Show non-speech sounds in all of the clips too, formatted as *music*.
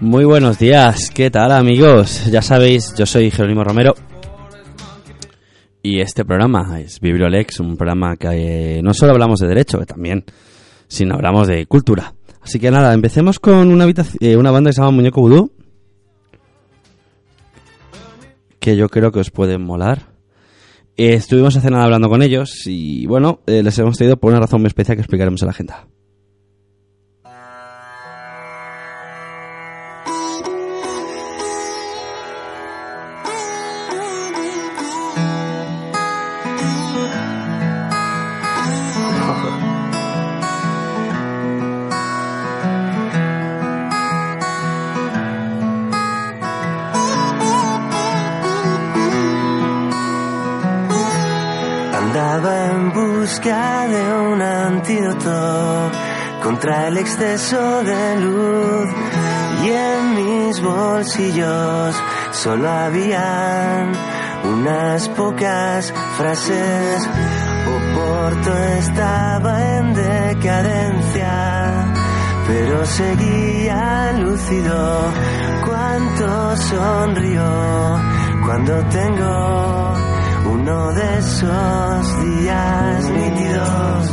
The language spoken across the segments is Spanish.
Muy buenos días, ¿qué tal amigos? Ya sabéis, yo soy Jerónimo Romero y este programa es Bibliolex, un programa que eh, no solo hablamos de derecho, que también, sino hablamos de cultura. Así que nada, empecemos con una, eh, una banda que se llama Muñeco Vudú, que yo creo que os pueden molar. Eh, estuvimos hace nada hablando con ellos y bueno, les hemos traído por una razón muy especial que explicaremos en la agenda. Exceso de luz y en mis bolsillos solo habían unas pocas frases. Oporto estaba en decadencia, pero seguía lúcido. Cuánto sonrió cuando tengo uno de esos días nítidos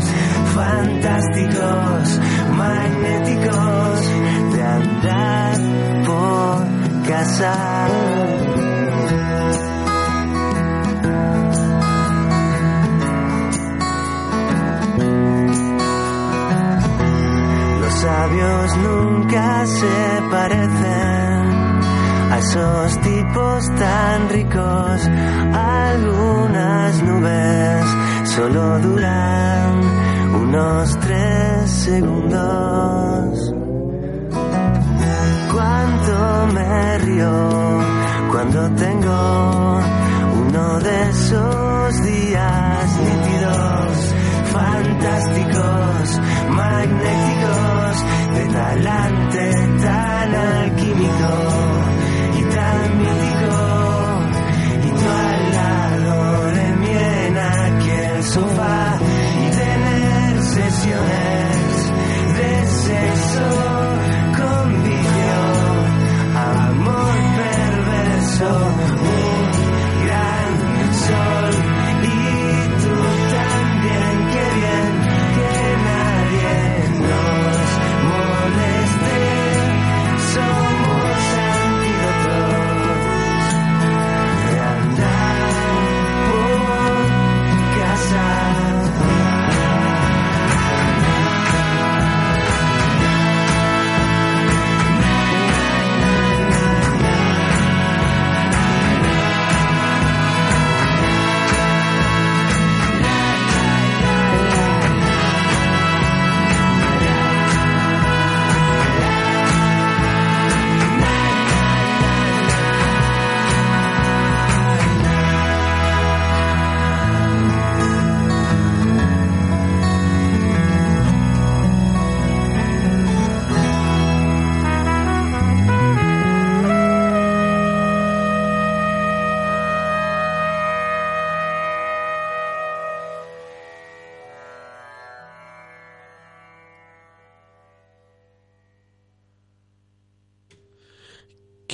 fantásticos, magnéticos de andar por casa. Los sabios nunca se parecen a esos tipos tan ricos. Algunas nubes solo duran unos tres segundos. Cuánto me río cuando tengo uno de esos días nítidos, fantásticos, magnéticos, de talante tan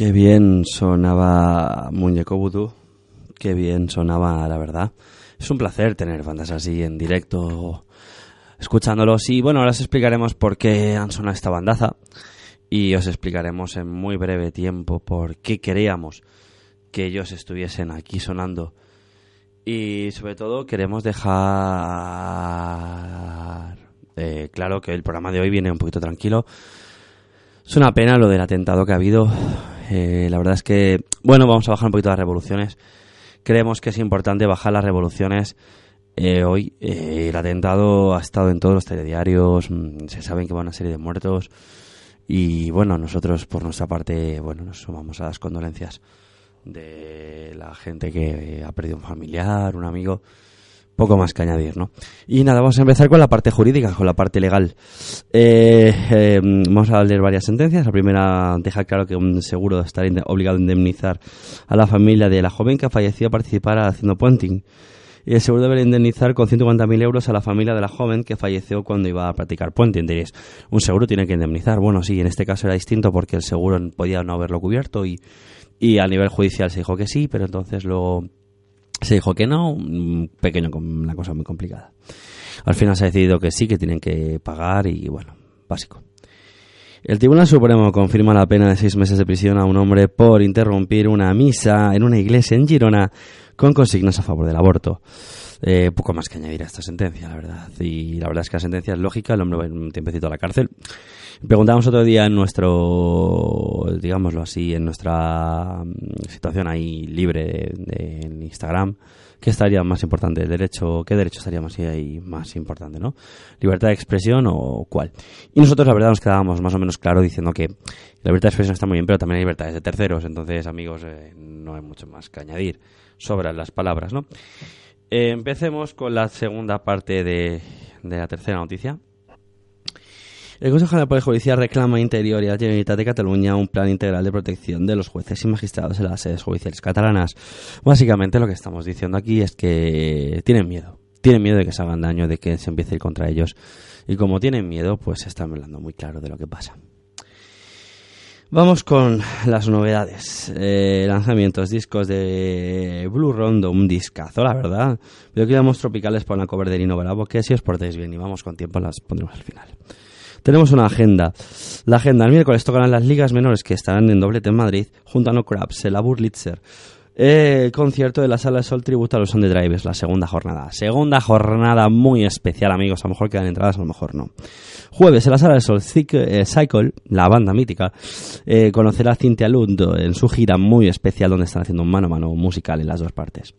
Qué bien sonaba Muñeco Voodoo. Qué bien sonaba, la verdad. Es un placer tener bandas así en directo, escuchándolos. Y bueno, ahora os explicaremos por qué han sonado esta bandaza. Y os explicaremos en muy breve tiempo por qué queríamos que ellos estuviesen aquí sonando. Y sobre todo queremos dejar eh, claro que el programa de hoy viene un poquito tranquilo. Es una pena lo del atentado que ha habido. Eh, la verdad es que, bueno, vamos a bajar un poquito las revoluciones. Creemos que es importante bajar las revoluciones. Eh, hoy eh, el atentado ha estado en todos los telediarios, mm, se saben que va una serie de muertos y bueno, nosotros por nuestra parte, bueno, nos sumamos a las condolencias de la gente que ha perdido un familiar, un amigo poco más que añadir, ¿no? Y nada, vamos a empezar con la parte jurídica, con la parte legal. Eh, eh, vamos a leer varias sentencias. La primera deja claro que un seguro estará obligado a indemnizar a la familia de la joven que falleció a participar haciendo puenting Y el seguro debe indemnizar con 150.000 euros a la familia de la joven que falleció cuando iba a practicar puente. Diréis, un seguro tiene que indemnizar. Bueno, sí, en este caso era distinto porque el seguro podía no haberlo cubierto y, y a nivel judicial se dijo que sí, pero entonces luego se dijo que no, pequeño, una cosa muy complicada. Al final se ha decidido que sí, que tienen que pagar y bueno, básico. El Tribunal Supremo confirma la pena de seis meses de prisión a un hombre por interrumpir una misa en una iglesia en Girona con consignas a favor del aborto. Eh, poco más que añadir a esta sentencia, la verdad. Y la verdad es que la sentencia es lógica, el hombre va un tiempecito a la cárcel. Preguntábamos otro día en nuestro, digámoslo así, en nuestra mm, situación ahí libre en Instagram, ¿qué estaría más importante? ¿El derecho, ¿Qué derecho estaría más, ahí más importante? ¿no? ¿Libertad de expresión o cuál? Y nosotros la verdad nos quedábamos más o menos claro diciendo que la libertad de expresión está muy bien, pero también hay libertades de terceros. Entonces, amigos, eh, no hay mucho más que añadir. Sobran las palabras, ¿no? Eh, empecemos con la segunda parte de, de la tercera noticia. El Consejo General del Poder Judicial reclama Interior y la Generalitat de Cataluña un plan integral de protección de los jueces y magistrados en las sedes judiciales catalanas. Básicamente lo que estamos diciendo aquí es que tienen miedo. Tienen miedo de que se hagan daño, de que se empiece a ir contra ellos. Y como tienen miedo, pues están hablando muy claro de lo que pasa. Vamos con las novedades. Eh, lanzamientos, discos de Blue Rondo, un discazo, la verdad. Veo que íbamos tropicales por una cover de Nino Bravo, que si os portáis bien y vamos con tiempo las pondremos al final. Tenemos una agenda. La agenda, el miércoles tocarán las ligas menores que estarán en doblete en Madrid, junto a No Crabs, el Aburlitzer. El concierto de la Sala de Sol tributa a los On The Drivers, la segunda jornada. Segunda jornada muy especial, amigos. A lo mejor quedan entradas, a lo mejor no. Jueves, en la Sala de Sol eh, Cycle, la banda mítica, eh, conocerá a Cintia Lund en su gira muy especial donde están haciendo un mano a mano musical en las dos partes.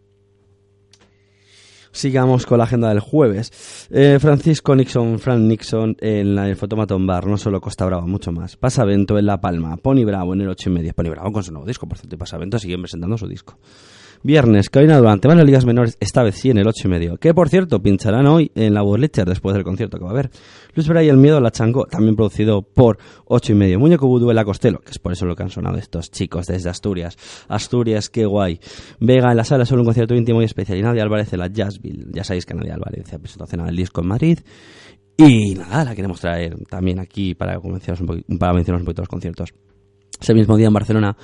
Sigamos con la agenda del jueves. Eh, Francisco Nixon, Frank Nixon en la, el Fotomaton Bar, no solo Costa Brava, mucho más. Pasavento en La Palma, Pony Bravo en el 8 y media. Pony Bravo con su nuevo disco, por cierto, y Pasavento siguen presentando su disco. Viernes, Carolina Durante, van a ligas menores, esta vez sí en el 8 y medio. Que por cierto, pincharán hoy en la Burlicher después del concierto que va a haber. Luis Bray El Miedo, La Chango, también producido por 8 y medio. Muñeco Vudú, La Costello, que es por eso lo que han sonado estos chicos desde Asturias. Asturias, qué guay. Vega en la sala, solo un concierto íntimo y especial. Y Nadia Álvarez en la Jazzville. Ya sabéis que Nadia Álvarez ha presentación del disco en Madrid. Y nada, la queremos traer también aquí para, mencionaros un, para un poquito los conciertos. Ese mismo día en Barcelona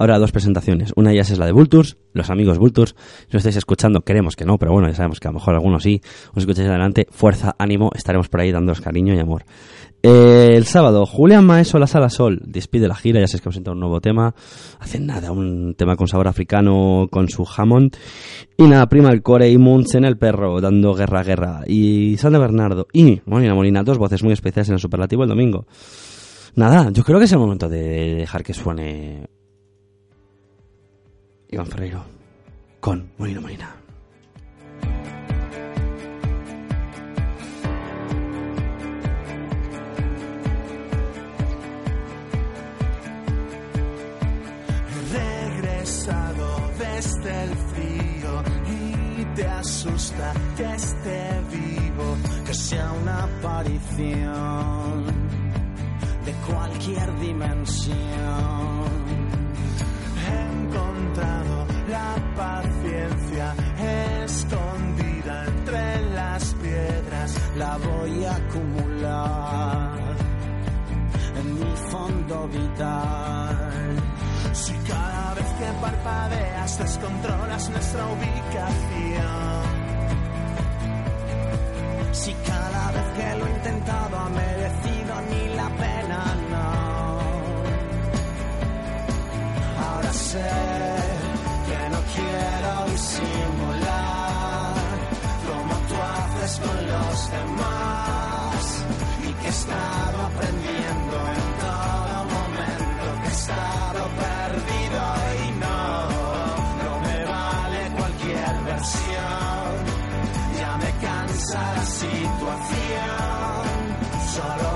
habrá dos presentaciones. Una de ellas es la de Vultures, los amigos Vultures. Si lo estáis escuchando, queremos que no, pero bueno, ya sabemos que a lo mejor algunos sí. Os escucháis adelante. Fuerza, ánimo, estaremos por ahí dándoos cariño y amor. Eh, el sábado, Julián Maeso, La Sala Sol, despide la gira, ya sabéis que ha presentado un nuevo tema. Hace nada, un tema con sabor africano con su jamón. Y nada, Prima el Core y Munch en el perro, dando guerra, guerra. Y Sandra Bernardo y Molina Molina, dos voces muy especiales en el superlativo el domingo. Nada, yo creo que es el momento de dejar que suene Iván Ferreiro con Molina Molina. desde el frío y te asusta que esté vivo, que sea una aparición cualquier dimensión. He encontrado la paciencia escondida entre las piedras, la voy a acumular en mi fondo vital. Si cada vez que parpadeas descontrolas nuestra ubicación. Si cada vez que lo he intentado ha merecido pena, no. Ahora sé que no quiero disimular como tú haces con los demás y que he estado aprendiendo en todo momento que he estado perdido y no, no me vale cualquier versión. Ya me cansa la situación. Solo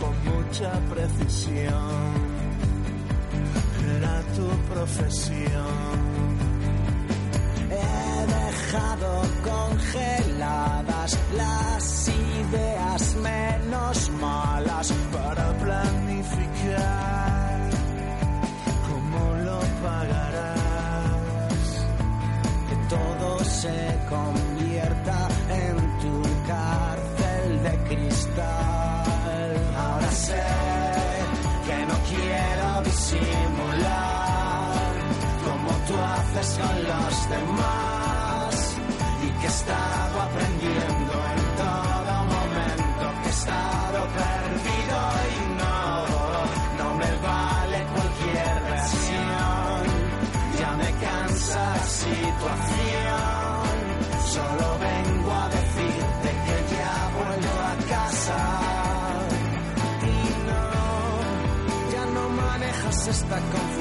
con mucha precisión. Era tu profesión. He dejado congeladas las ideas menos malas para planificar cómo lo pagarás. Que todo se convierta quiero disimular como tú haces con los demás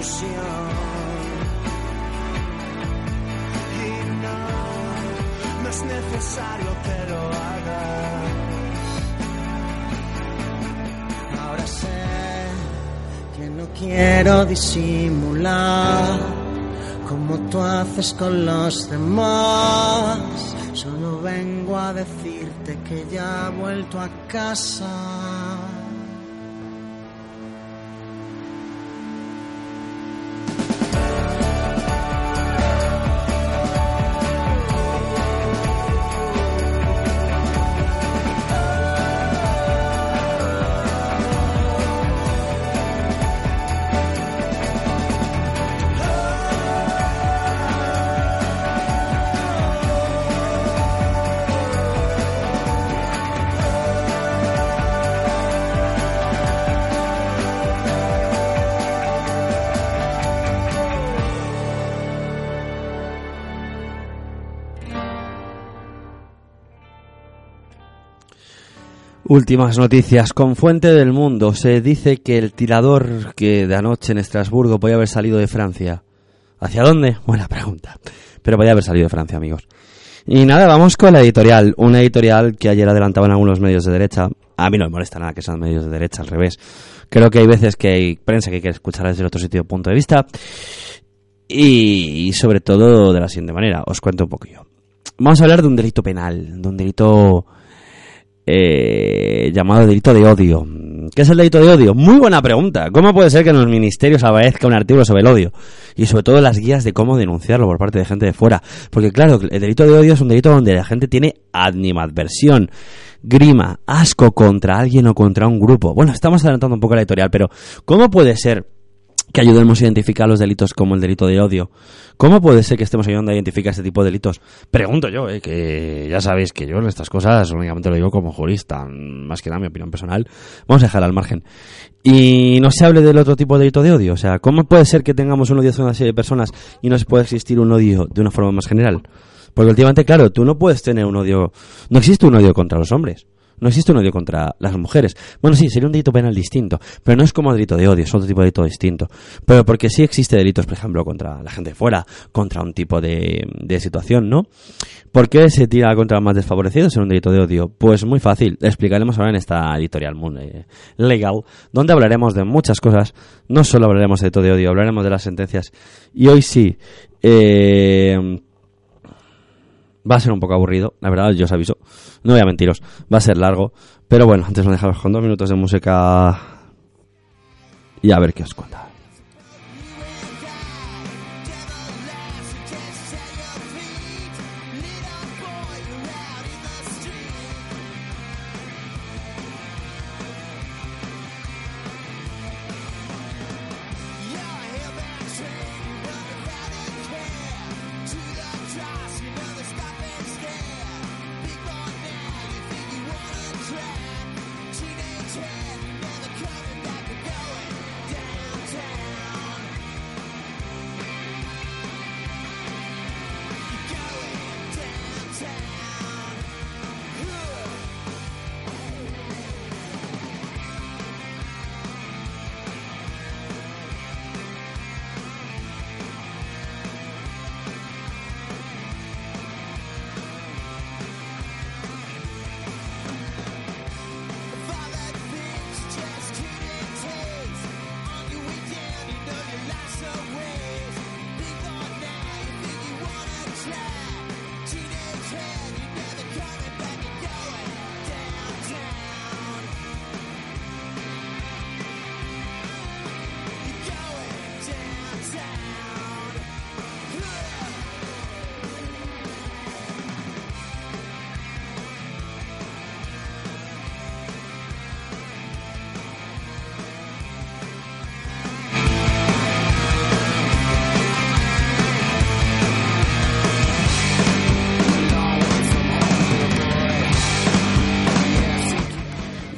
confusión. Y no, no es necesario que lo hagas. Ahora sé que no quiero disimular como tú haces con los demás. Solo vengo a decirte que ya he vuelto a casa. Últimas noticias. Con Fuente del Mundo se dice que el tirador que de anoche en Estrasburgo podía haber salido de Francia. ¿Hacia dónde? *laughs* Buena pregunta. Pero podía haber salido de Francia, amigos. Y nada, vamos con la editorial. Una editorial que ayer adelantaban algunos medios de derecha. A mí no me molesta nada que sean medios de derecha, al revés. Creo que hay veces que hay prensa que quiere escuchar desde otro sitio punto de vista. Y, y sobre todo de la siguiente manera. Os cuento un poquillo. Vamos a hablar de un delito penal, de un delito eh, llamado delito de odio. ¿Qué es el delito de odio? Muy buena pregunta. ¿Cómo puede ser que en los ministerios aparezca un artículo sobre el odio? Y sobre todo las guías de cómo denunciarlo por parte de gente de fuera. Porque claro, el delito de odio es un delito donde la gente tiene animadversión, grima, asco contra alguien o contra un grupo. Bueno, estamos adelantando un poco la editorial, pero ¿cómo puede ser que ayudemos a identificar los delitos como el delito de odio. ¿Cómo puede ser que estemos ayudando a identificar este tipo de delitos? Pregunto yo, eh, que ya sabéis que yo en estas cosas únicamente lo digo como jurista, más que nada mi opinión personal. Vamos a dejar al margen. Y no se hable del otro tipo de delito de odio. O sea, ¿cómo puede ser que tengamos un odio hacia una serie de personas y no se puede existir un odio de una forma más general? Porque últimamente, claro, tú no puedes tener un odio... No existe un odio contra los hombres. No existe un odio contra las mujeres. Bueno, sí, sería un delito penal distinto, pero no es como el delito de odio, es otro tipo de delito distinto. Pero porque sí existe delitos, por ejemplo, contra la gente de fuera, contra un tipo de, de situación, ¿no? ¿Por qué se tira contra los más desfavorecidos en un delito de odio? Pues muy fácil, explicaremos ahora en esta editorial eh, legal, donde hablaremos de muchas cosas. No solo hablaremos de delito de odio, hablaremos de las sentencias. Y hoy sí, eh, Va a ser un poco aburrido, la verdad, yo os aviso. No voy a mentiros, va a ser largo. Pero bueno, antes lo dejamos con dos minutos de música. Y a ver qué os cuenta.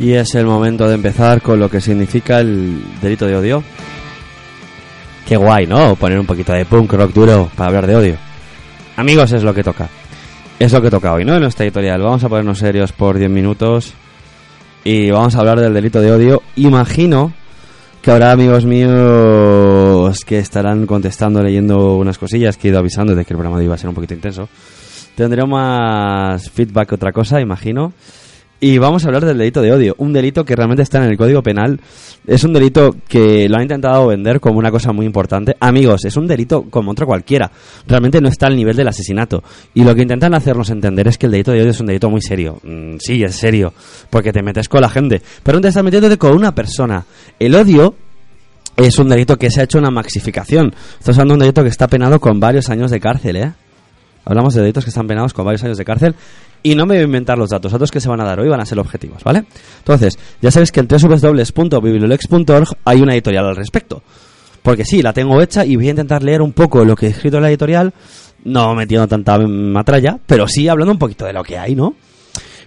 Y es el momento de empezar con lo que significa el delito de odio. Qué guay, ¿no? Poner un poquito de punk rock duro para hablar de odio. Amigos, es lo que toca. Es lo que toca hoy, ¿no? En nuestra editorial. Vamos a ponernos serios por 10 minutos y vamos a hablar del delito de odio. Imagino que habrá amigos míos que estarán contestando, leyendo unas cosillas que he ido avisando de que el programa iba a ser un poquito intenso. Tendré más feedback que otra cosa, imagino. Y vamos a hablar del delito de odio, un delito que realmente está en el Código Penal. Es un delito que lo han intentado vender como una cosa muy importante. Amigos, es un delito como otro cualquiera. Realmente no está al nivel del asesinato. Y lo que intentan hacernos entender es que el delito de odio es un delito muy serio. Mm, sí, es serio, porque te metes con la gente. Pero no te estás metiéndote con una persona. El odio es un delito que se ha hecho una maxificación. Estás hablando de un delito que está penado con varios años de cárcel, ¿eh? Hablamos de delitos que están penados con varios años de cárcel y no me voy a inventar los datos. Datos que se van a dar hoy van a ser objetivos, ¿vale? Entonces, ya sabéis que en www.bibliolex.org hay una editorial al respecto. Porque sí, la tengo hecha y voy a intentar leer un poco lo que he escrito en la editorial, no metiendo tanta matralla, pero sí hablando un poquito de lo que hay, ¿no?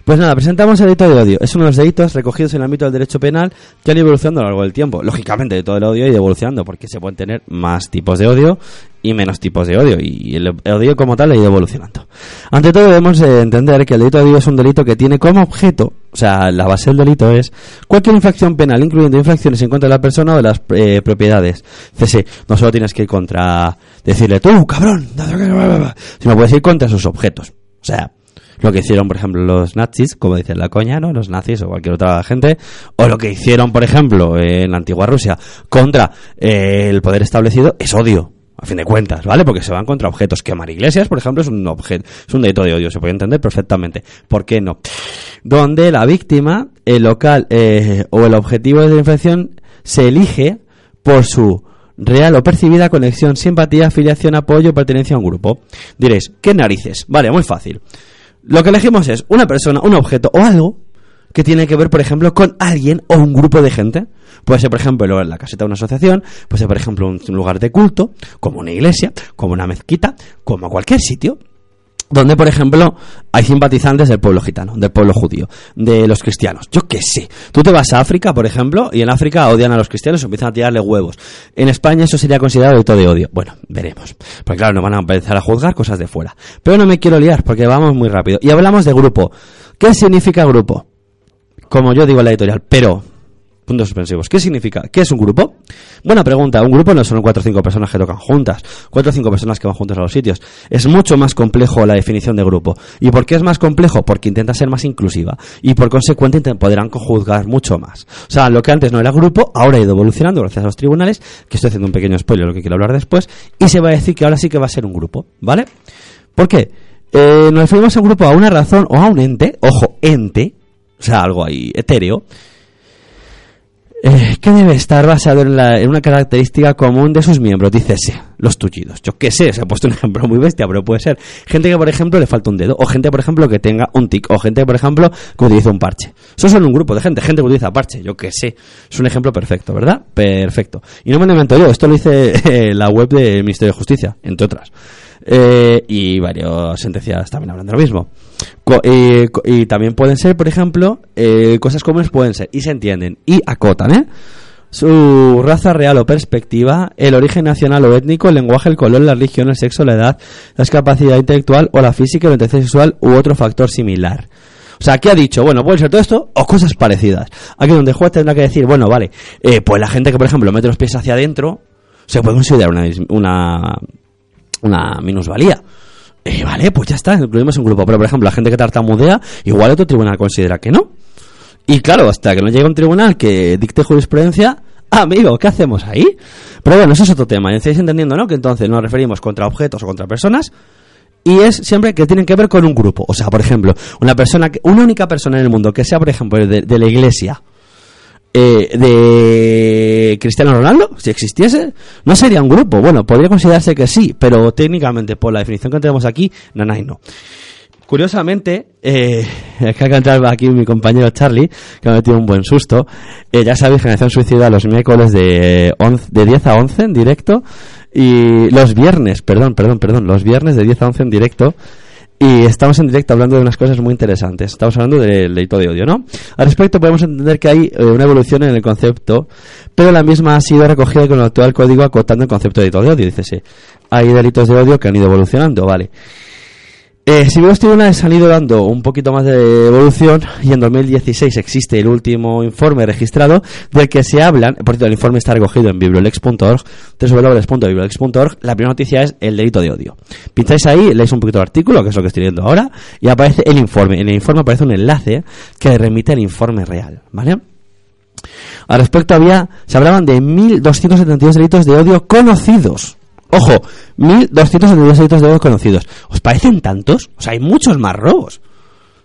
Pues nada, presentamos el delito de odio. Es uno de los delitos recogidos en el ámbito del derecho penal que han ido evolucionando a lo largo del tiempo. Lógicamente, de todo el odio ido evolucionando porque se pueden tener más tipos de odio y menos tipos de odio. Y el odio como tal ha ido evolucionando. Ante todo, debemos eh, entender que el delito de odio es un delito que tiene como objeto, o sea, la base del delito es cualquier infracción penal, incluyendo infracciones en contra de la persona o de las eh, propiedades. CC, no solo tienes que ir contra decirle tú, cabrón, sino puedes ir contra sus objetos. O sea, lo que hicieron, por ejemplo, los nazis, como dicen la coña, ¿no? Los nazis o cualquier otra gente, o lo que hicieron, por ejemplo, en la antigua Rusia contra eh, el poder establecido, es odio. A fin de cuentas, ¿vale? Porque se van contra objetos. Quemar iglesias, por ejemplo, es un objeto, es un delito de odio, se puede entender perfectamente. ¿Por qué no? Donde la víctima, el local eh, o el objetivo de la infracción se elige por su real o percibida conexión, simpatía, afiliación, apoyo, pertenencia a un grupo. Diréis, ¿qué narices? Vale, muy fácil. Lo que elegimos es una persona, un objeto o algo que tiene que ver, por ejemplo, con alguien o un grupo de gente. Puede ser, por ejemplo, la caseta de una asociación, puede ser, por ejemplo, un lugar de culto, como una iglesia, como una mezquita, como cualquier sitio donde, por ejemplo, hay simpatizantes del pueblo gitano, del pueblo judío, de los cristianos. Yo qué sé. Tú te vas a África, por ejemplo, y en África odian a los cristianos y empiezan a tirarle huevos. En España eso sería considerado delito de odio. Bueno, veremos. Porque claro, no van a empezar a juzgar cosas de fuera. Pero no me quiero liar, porque vamos muy rápido. Y hablamos de grupo. ¿Qué significa grupo? Como yo digo en la editorial, pero ¿Qué significa? ¿Qué es un grupo? Buena pregunta. Un grupo no son cuatro o cinco personas que tocan juntas, cuatro o cinco personas que van juntas a los sitios. Es mucho más complejo la definición de grupo. ¿Y por qué es más complejo? Porque intenta ser más inclusiva y por consecuente podrán juzgar mucho más. O sea, lo que antes no era grupo, ahora ha ido evolucionando gracias a los tribunales, que estoy haciendo un pequeño spoiler, lo que quiero hablar después, y se va a decir que ahora sí que va a ser un grupo, ¿vale? ¿Por qué? Eh, nos referimos a un grupo a una razón o a un ente, ojo, ente, o sea, algo ahí etéreo, eh, que debe estar basado en, la, en, una característica común de sus miembros, dice sí, los tullidos. Yo qué sé, se ha puesto un ejemplo muy bestia, pero puede ser gente que, por ejemplo, le falta un dedo, o gente, por ejemplo, que tenga un tic, o gente, por ejemplo, que utiliza un parche. Eso son un grupo de gente, gente que utiliza parche, yo qué sé. Es un ejemplo perfecto, ¿verdad? Perfecto. Y no me lo invento yo, esto lo hice *laughs* en la web del Ministerio de Justicia, entre otras. Eh, y varias sentencias también hablan de lo mismo. Y, también pueden ser, por ejemplo, eh, cosas comunes pueden ser, y se entienden, y acotan, ¿eh? Su raza real o perspectiva, el origen nacional o étnico, el lenguaje, el color, la religión, el sexo, la edad, la discapacidad intelectual o la física, la orientación sexual u otro factor similar. O sea, ¿qué ha dicho? Bueno, puede ser todo esto o cosas parecidas. Aquí donde el juez tendrá que decir, bueno, vale, eh, pues la gente que, por ejemplo, mete los pies hacia adentro, se puede considerar una, una, una minusvalía. Eh, vale, pues ya está, incluimos un grupo. Pero, por ejemplo, la gente que tartamudea, igual otro tribunal considera que no. Y claro, hasta que no llegue un tribunal que dicte jurisprudencia, amigo, ¿qué hacemos ahí? Pero bueno, eso es otro tema. Estáis entendiendo, ¿no? Que entonces nos referimos contra objetos o contra personas. Y es siempre que tienen que ver con un grupo. O sea, por ejemplo, una persona, que, una única persona en el mundo que sea, por ejemplo, de, de la iglesia, eh, de Cristiano Ronaldo, si existiese, no sería un grupo. Bueno, podría considerarse que sí, pero técnicamente, por la definición que tenemos aquí, nanay no. Curiosamente, eh, es que entrar aquí mi compañero Charlie, que me ha metido un buen susto. Eh, ya sabéis, Generación Suicida los miércoles de, 11, de 10 a 11 en directo. Y los viernes, perdón, perdón, perdón, los viernes de 10 a 11 en directo. Y estamos en directo hablando de unas cosas muy interesantes. Estamos hablando del delito de odio, ¿no? Al respecto podemos entender que hay eh, una evolución en el concepto, pero la misma ha sido recogida con el actual código acotando el concepto de delito de odio. Dice, sí, hay delitos de odio que han ido evolucionando, ¿vale? Eh, si los tribunales han ido dando un poquito más de evolución y en 2016 existe el último informe registrado del que se hablan, por cierto el informe está recogido en bibliolex.org, www.bibliolex.org, la primera noticia es el delito de odio. Pincháis ahí, leéis un poquito el artículo, que es lo que estoy viendo ahora, y aparece el informe. En el informe aparece un enlace que remite al informe real, ¿vale? Al respecto había, se hablaban de 1.272 delitos de odio conocidos. Ojo, 1.272 delitos de odio conocidos. ¿Os parecen tantos? O sea, hay muchos más robos.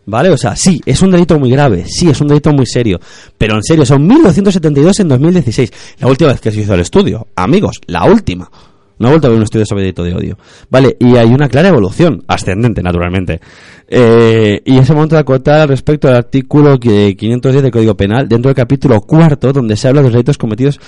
¿Vale? O sea, sí, es un delito muy grave, sí, es un delito muy serio. Pero en serio, son 1.272 en 2016. La última vez que se hizo el estudio. Amigos, la última. No ha vuelto a haber un estudio sobre delito de odio. Vale, y hay una clara evolución, ascendente, naturalmente. Eh, y ese momento de acotar respecto al artículo que- 510 del Código Penal, dentro del capítulo cuarto, donde se habla de los delitos cometidos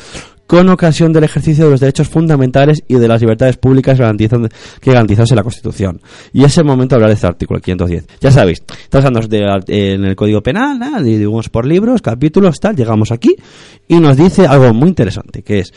con ocasión del ejercicio de los derechos fundamentales y de las libertades públicas que garantizados en la Constitución. Y ese momento hablar de este artículo 510. Ya sabéis, estamos hablando de- en el Código Penal, dividimos por libros, capítulos, tal, llegamos aquí y nos dice algo muy interesante, que es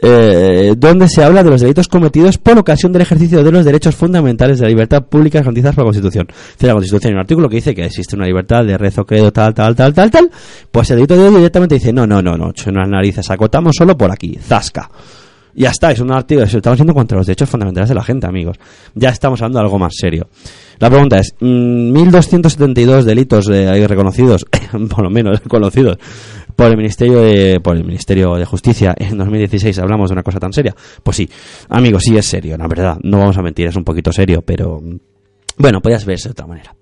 eh, donde se habla de los delitos cometidos por ocasión del ejercicio de los derechos fundamentales de la libertad pública garantizadas por la Constitución. La Constitución en un artículo que dice que existe una libertad de rezo, credo, tal, tal, tal, tal, tal. Pues el delito de odio directamente dice, no, no, no, no, son las narices, acotamos solo por aquí, zasca. Ya está, es un artículo, estamos haciendo contra los derechos fundamentales de la gente, amigos. Ya estamos hablando de algo más serio. La pregunta es, mm, 1.272 delitos eh, hay reconocidos, *coughs* por lo menos conocidos, por el Ministerio por el Ministerio de Justicia en 2016 hablamos de una cosa tan seria. Pues sí, amigos, sí es serio, la verdad. No vamos a mentir, es un poquito serio, pero mm, bueno, podías verse de otra manera.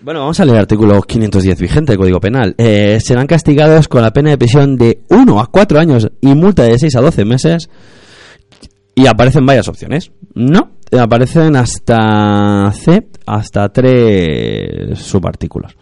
Bueno, vamos a leer el artículo 510 vigente del Código Penal. Eh, serán castigados con la pena de prisión de 1 a 4 años y multa de 6 a 12 meses. Y aparecen varias opciones. No, aparecen hasta C, hasta 3 subartículos.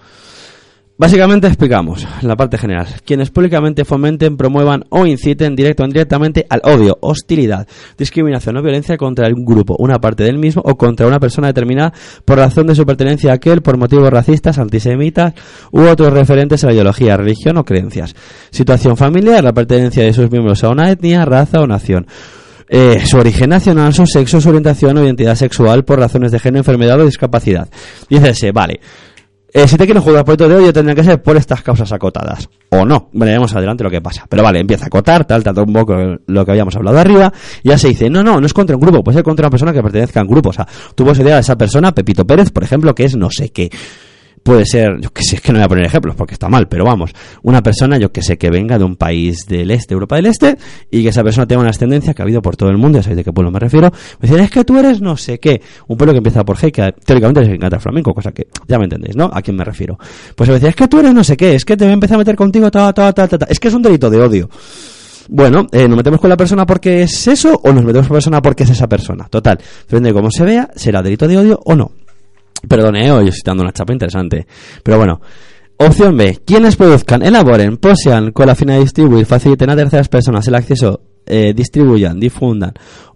Básicamente explicamos la parte general. Quienes públicamente fomenten, promuevan o inciten directo o indirectamente al odio, hostilidad, discriminación o violencia contra un grupo, una parte del mismo o contra una persona determinada por razón de su pertenencia a aquel por motivos racistas, antisemitas u otros referentes a la ideología, religión o creencias. Situación familiar, la pertenencia de sus miembros a una etnia, raza o nación. Eh, su origen nacional, su sexo, su orientación o identidad sexual por razones de género, enfermedad o discapacidad. Dice vale. Eh, si te quieren jugar por delito de odio tendrán que ser por estas causas acotadas. O no. Veremos adelante lo que pasa. Pero vale, empieza a acotar, tal, tal, un poco lo que habíamos hablado arriba. Ya se dice, no, no, no es contra un grupo, puede ser contra una persona que pertenezca a un grupo. O sea, tú puedes idear a esa persona, Pepito Pérez, por ejemplo, que es no sé qué. Puede ser, yo que sé, es que no voy a poner ejemplos porque está mal, pero vamos, una persona, yo que sé, que venga de un país del este, Europa del Este, y que esa persona tenga una ascendencia que ha habido por todo el mundo, ya sabéis de qué pueblo me refiero, me dicen, es que tú eres no sé qué, un pueblo que empieza por G, que teóricamente les encanta el flamenco, cosa que ya me entendéis, ¿no? ¿A quién me refiero? Pues me decía, es que tú eres no sé qué, es que te voy a empezar a meter contigo, ta, ta, ta, ta, ta. es que es un delito de odio. Bueno, eh, ¿nos metemos con la persona porque es eso o nos metemos con la persona porque es esa persona? Total, depende de cómo se vea, será delito de odio o no. Perdone, hoy estoy dando una chapa interesante. Pero bueno. Opción B. Quienes produzcan, elaboren, posean con la finalidad de distribuir, faciliten a terceras personas el acceso, eh, distribuyan, difundan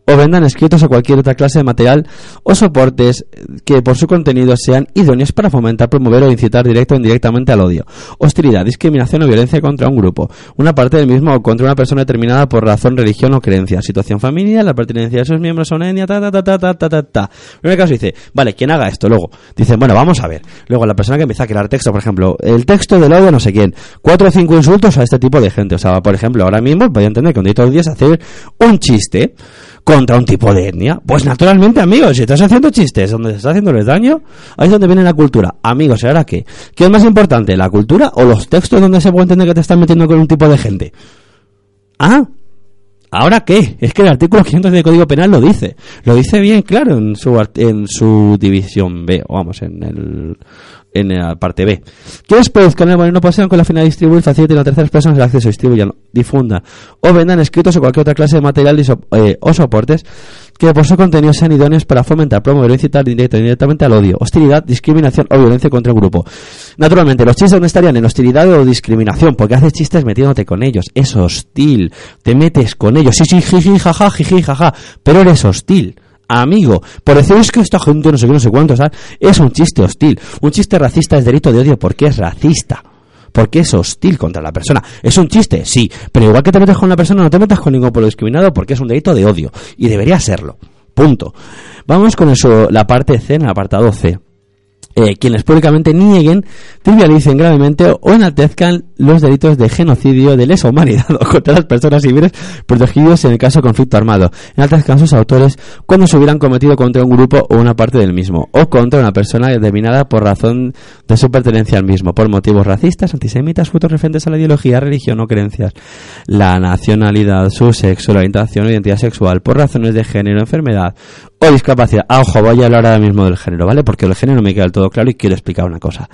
o vendan escritos a cualquier otra clase de material o soportes que por su contenido sean idóneos para fomentar, promover o incitar directo o indirectamente al odio, hostilidad, discriminación o violencia contra un grupo, una parte del mismo o contra una persona determinada por razón, religión o creencia, situación familiar, la pertenencia de sus miembros a una etnia, ta ta ta ta ta ta ta. ta. En el caso dice, vale, quien haga esto? Luego dicen, bueno, vamos a ver. Luego la persona que empieza a crear texto, por ejemplo, el texto del odio no sé quién, cuatro o cinco insultos a este tipo de gente. O sea, por ejemplo, ahora mismo voy a entender que un día todos los días hacer un chiste contra un tipo de etnia. Pues naturalmente, amigos, si estás haciendo chistes donde se está haciéndoles daño, ahí es donde viene la cultura. Amigos, ¿y ahora qué? ¿Qué es más importante, la cultura o los textos donde se puede entender que te están metiendo con un tipo de gente? Ah, ¿Ahora qué? Es que el artículo 500 del Código Penal lo dice. Lo dice bien claro en su, en su división B, o vamos, en el en la parte B. Quienes produzcan el bueno no posean con la finalidad de distribuir, faciliten a terceras personas el acceso, distribuyan, difundan o vendan escritos o cualquier otra clase de material eh, o soportes que por su contenido sean idóneos para fomentar, promover o incitar directa o indirectamente al odio, hostilidad, discriminación o violencia contra un grupo. Naturalmente, los chistes no estarían en hostilidad o discriminación, porque haces chistes metiéndote con ellos. Es hostil. Te metes con ellos. Sí, sí, jiji, jaja, jiji, jaja. Pero eres hostil. Amigo. Por decir es que esta gente no sé qué, no sé cuánto. Es un chiste hostil. Un chiste racista es delito de odio porque es racista. Porque es hostil contra la persona. ¿Es un chiste? Sí. Pero igual que te metes con una persona, no te metas con ningún pueblo discriminado porque es un delito de odio. Y debería serlo. Punto. Vamos con eso, la parte C, en el apartado C. Eh, quienes públicamente nieguen, trivialicen gravemente o enaltezcan los delitos de genocidio, de lesa humanidad o *laughs* contra las personas civiles protegidos en el caso de conflicto armado. Enaltezcan sus autores cuando se hubieran cometido contra un grupo o una parte del mismo, o contra una persona determinada por razón de su pertenencia al mismo, por motivos racistas, antisemitas, frutos referentes a la ideología, religión o creencias, la nacionalidad, su sexo, la orientación o identidad sexual, por razones de género, enfermedad o discapacidad. Ah, ojo, voy a hablar ahora mismo del género, ¿vale? Porque el género me queda del todo claro y quiero explicar una cosa.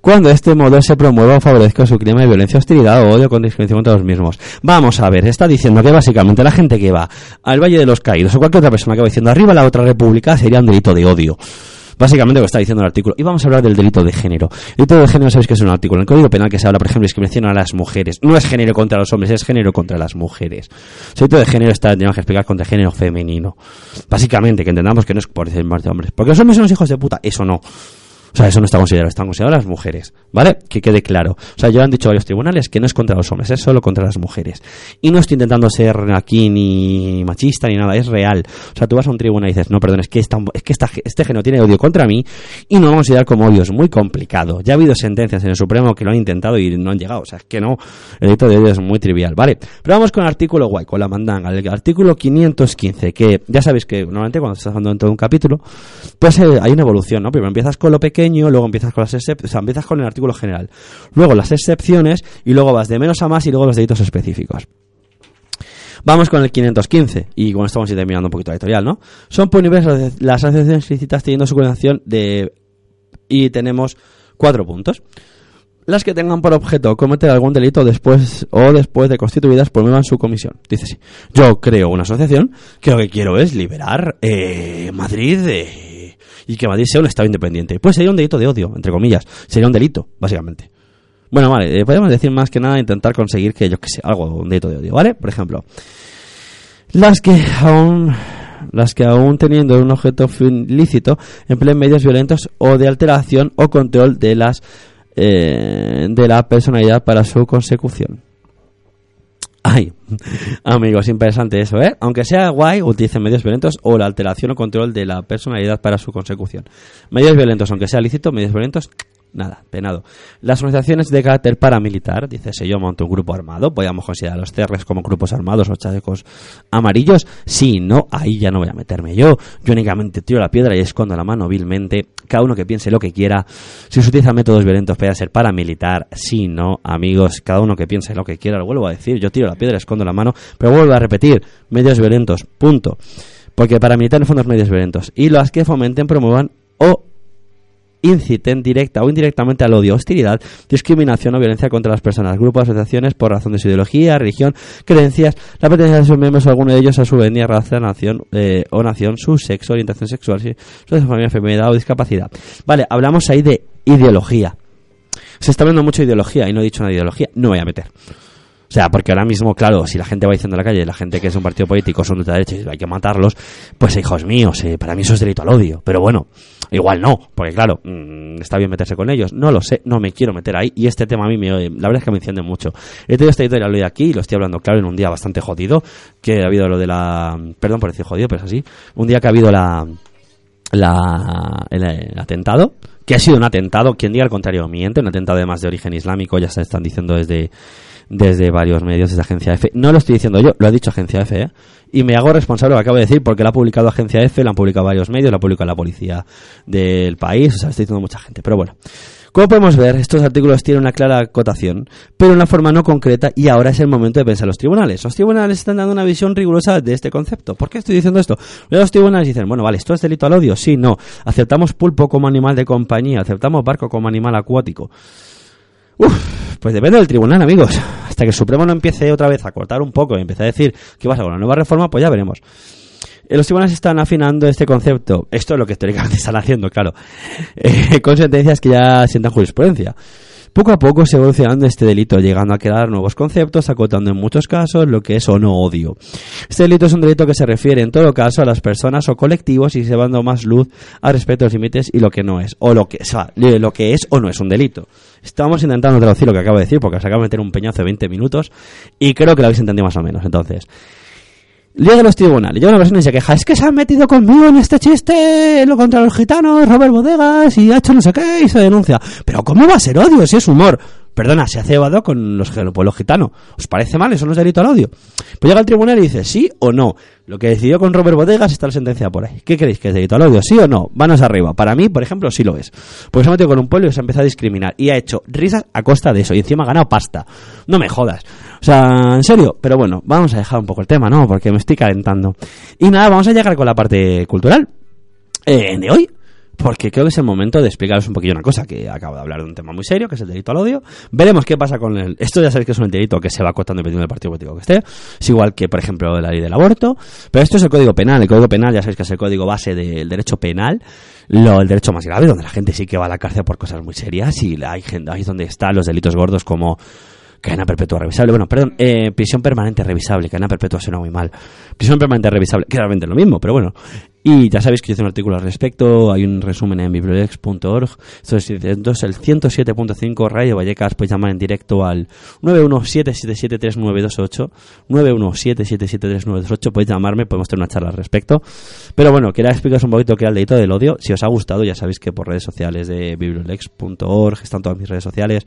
Cuando este modo se promueva o favorezca su clima de violencia, hostilidad o odio con discriminación contra los mismos. Vamos a ver, está diciendo que básicamente la gente que va al Valle de los Caídos o cualquier otra persona que va diciendo arriba la otra república sería un delito de odio. Básicamente lo que está diciendo el artículo. Y vamos a hablar del delito de género. El delito de género, sabéis que es un artículo en el Código Penal que se habla, por ejemplo, de discriminación a las mujeres. No es género contra los hombres, es género contra las mujeres. El delito de género está, tenemos que explicar, contra género femenino. Básicamente, que entendamos que no es por decir más de hombres. Porque los hombres son los hijos de puta. Eso no. O sea, eso no está considerado, están consideradas las mujeres, ¿vale? Que quede claro. O sea, ya han dicho varios tribunales que no es contra los hombres, es solo contra las mujeres. Y no estoy intentando ser aquí ni machista ni nada, es real. O sea, tú vas a un tribunal y dices, no, perdón, es que, esta, es que este género tiene odio contra mí y no lo considerar como odio, es muy complicado. Ya ha habido sentencias en el Supremo que lo han intentado y no han llegado, o sea, es que no, el delito de odio es muy trivial, ¿vale? Pero vamos con el artículo guay, con la mandanga, el artículo 515, que ya sabéis que normalmente cuando estás hablando dentro de un capítulo, pues eh, hay una evolución, ¿no? Primero empiezas con lo pequeño, luego empiezas con las excepciones, empiezas con el artículo general, luego las excepciones y luego vas de menos a más y luego los delitos específicos. Vamos con el 515 y con esto vamos a ir terminando un poquito la editorial, ¿no? Son punibles las asociaciones ilícitas teniendo su coordinación de... y tenemos cuatro puntos. Las que tengan por objeto cometer algún delito después o después de constituidas promuevan su comisión. Dice sí. Yo creo una asociación que lo que quiero es liberar eh, Madrid de y que Madrid sea un Estado independiente. Pues sería un delito de odio, entre comillas. Sería un delito, básicamente. Bueno, vale, eh, podemos decir más que nada intentar conseguir que, yo que sé, algo, un delito de odio, ¿vale? Por ejemplo, las que aún las que aún teniendo un objeto fin lícito empleen medios violentos o de alteración o control de las eh, de la personalidad para su consecución. Ay, amigos, interesante eso, ¿eh? Aunque sea guay, utilicen medios violentos o la alteración o control de la personalidad para su consecución. Medios violentos, aunque sea lícito, medios violentos, nada, penado. Las organizaciones de carácter paramilitar, dice si yo monto un grupo armado, podríamos considerar los CRs como grupos armados o chalecos amarillos. Sí, no, ahí ya no voy a meterme yo. Yo únicamente tiro la piedra y escondo la mano vilmente. Cada uno que piense lo que quiera. Si se utilizan métodos violentos puede ser paramilitar. Sí, no, amigos, cada uno que piense lo que quiera. Lo vuelvo a decir, yo tiro la piedra, escondo la mano, pero vuelvo a repetir, medios violentos, punto. Porque paramilitar el fondo es medios violentos. Y las que fomenten, promuevan o inciten directa o indirectamente al odio, hostilidad, discriminación o violencia contra las personas, grupos, asociaciones por razón de su ideología, religión, creencias, la pertenencia de sus miembros o alguno de ellos a su etnia, raza, nación eh, o nación, su sexo, orientación sexual, su familia, enfermedad o discapacidad. Vale, hablamos ahí de ideología. Se está hablando mucho de ideología y no he dicho de ideología, no voy a meter. O sea, porque ahora mismo, claro, si la gente va diciendo en la calle, la gente que es un partido político son de derecha y hay que matarlos, pues hijos míos, eh, para mí eso es delito al odio. Pero bueno, igual no, porque claro, mm, está bien meterse con ellos. No lo sé, no me quiero meter ahí. Y este tema a mí, me, la verdad es que me enciende mucho. He tenido esta editorial hoy aquí y lo estoy hablando claro en un día bastante jodido, que ha habido lo de la... Perdón por decir jodido, pero es así. Un día que ha habido la... la el, el atentado, que ha sido un atentado, quien diga el contrario miente, un atentado además de origen islámico, ya se están diciendo desde desde varios medios, desde Agencia F. No lo estoy diciendo yo, lo ha dicho Agencia F, ¿eh? Y me hago responsable lo que acabo de decir porque lo ha publicado Agencia F, lo han publicado varios medios, lo ha publicado la policía del país, o sea, lo está diciendo mucha gente. Pero bueno, como podemos ver, estos artículos tienen una clara acotación, pero una forma no concreta y ahora es el momento de pensar en los tribunales. Los tribunales están dando una visión rigurosa de este concepto. ¿Por qué estoy diciendo esto? Los tribunales dicen, bueno, vale, ¿esto es delito al odio? Sí, no. Aceptamos pulpo como animal de compañía, aceptamos barco como animal acuático. Uf, pues depende del tribunal, amigos. Hasta que el Supremo no empiece otra vez a cortar un poco y empiece a decir que pasa con la nueva reforma, pues ya veremos. Eh, Los tribunales están afinando este concepto. Esto es lo que teóricamente están haciendo, claro. *laughs* Eh, con sentencias que ya sientan jurisprudencia. Poco a poco se va evolucionando este delito, llegando a crear nuevos conceptos, acotando en muchos casos lo que es o no odio. Este delito es un delito que se refiere en todo caso a las personas o colectivos y se va dando más luz al respecto a los límites y lo que no es, o lo que, lo que es o no es un delito. Estamos intentando traducir lo que acabo de decir porque os acabo de meter un peñazo de 20 minutos y creo que lo habéis entendido más o menos. Entonces, Llega a los tribunales, llega una persona y se queja, es que se han metido conmigo en este chiste, lo contra los gitanos, Robert Bodegas, y ha hecho no sé qué, y se denuncia. Pero ¿cómo va a ser odio si es humor? Perdona, se ha cebado con los, el pueblo gitano. ¿Os parece mal? ¿Eso no es delito al odio? Pues llega al tribunal y dice, sí o no. Lo que decidió con Robert Bodegas está la sentencia por ahí. ¿Qué creéis que es delito al odio? ¿Sí o no? Vanos arriba. Para mí, por ejemplo, sí lo es. Porque se ha metido con un pueblo y se ha empezado a discriminar. Y ha hecho risas a costa de eso. Y encima ha ganado pasta. No me jodas. O sea, en serio. Pero bueno, vamos a dejar un poco el tema, ¿no? Porque me estoy calentando. Y nada, vamos a llegar con la parte cultural. Eh, de hoy porque creo que es el momento de explicaros un poquillo una cosa, que acabo de hablar de un tema muy serio, que es el delito al odio. Veremos qué pasa con el... Esto ya sabéis que es un delito que se va acotando dependiendo del partido político que esté. Es igual que, por ejemplo, la ley del aborto. Pero esto es el código penal. El código penal ya sabéis que es el código base del derecho penal. Lo, el derecho más grave, donde la gente sí que va a la cárcel por cosas muy serias y hay gente, ahí es donde están los delitos gordos como cadena perpetua revisable. Bueno, perdón, eh, prisión permanente revisable. Cadena perpetua suena muy mal. Prisión permanente revisable, que realmente es lo mismo, pero bueno. Y ya sabéis que yo hice un artículo al respecto, hay un resumen en bibliolex.org. Esto es el 107.5 Radio Vallecas, podéis llamar en directo al 917773928, 917773928, podéis llamarme, podemos tener una charla al respecto. Pero bueno, quería explicaros un poquito qué era el delito del odio. Si os ha gustado, ya sabéis que por redes sociales de bibliolex.org, están todas mis redes sociales,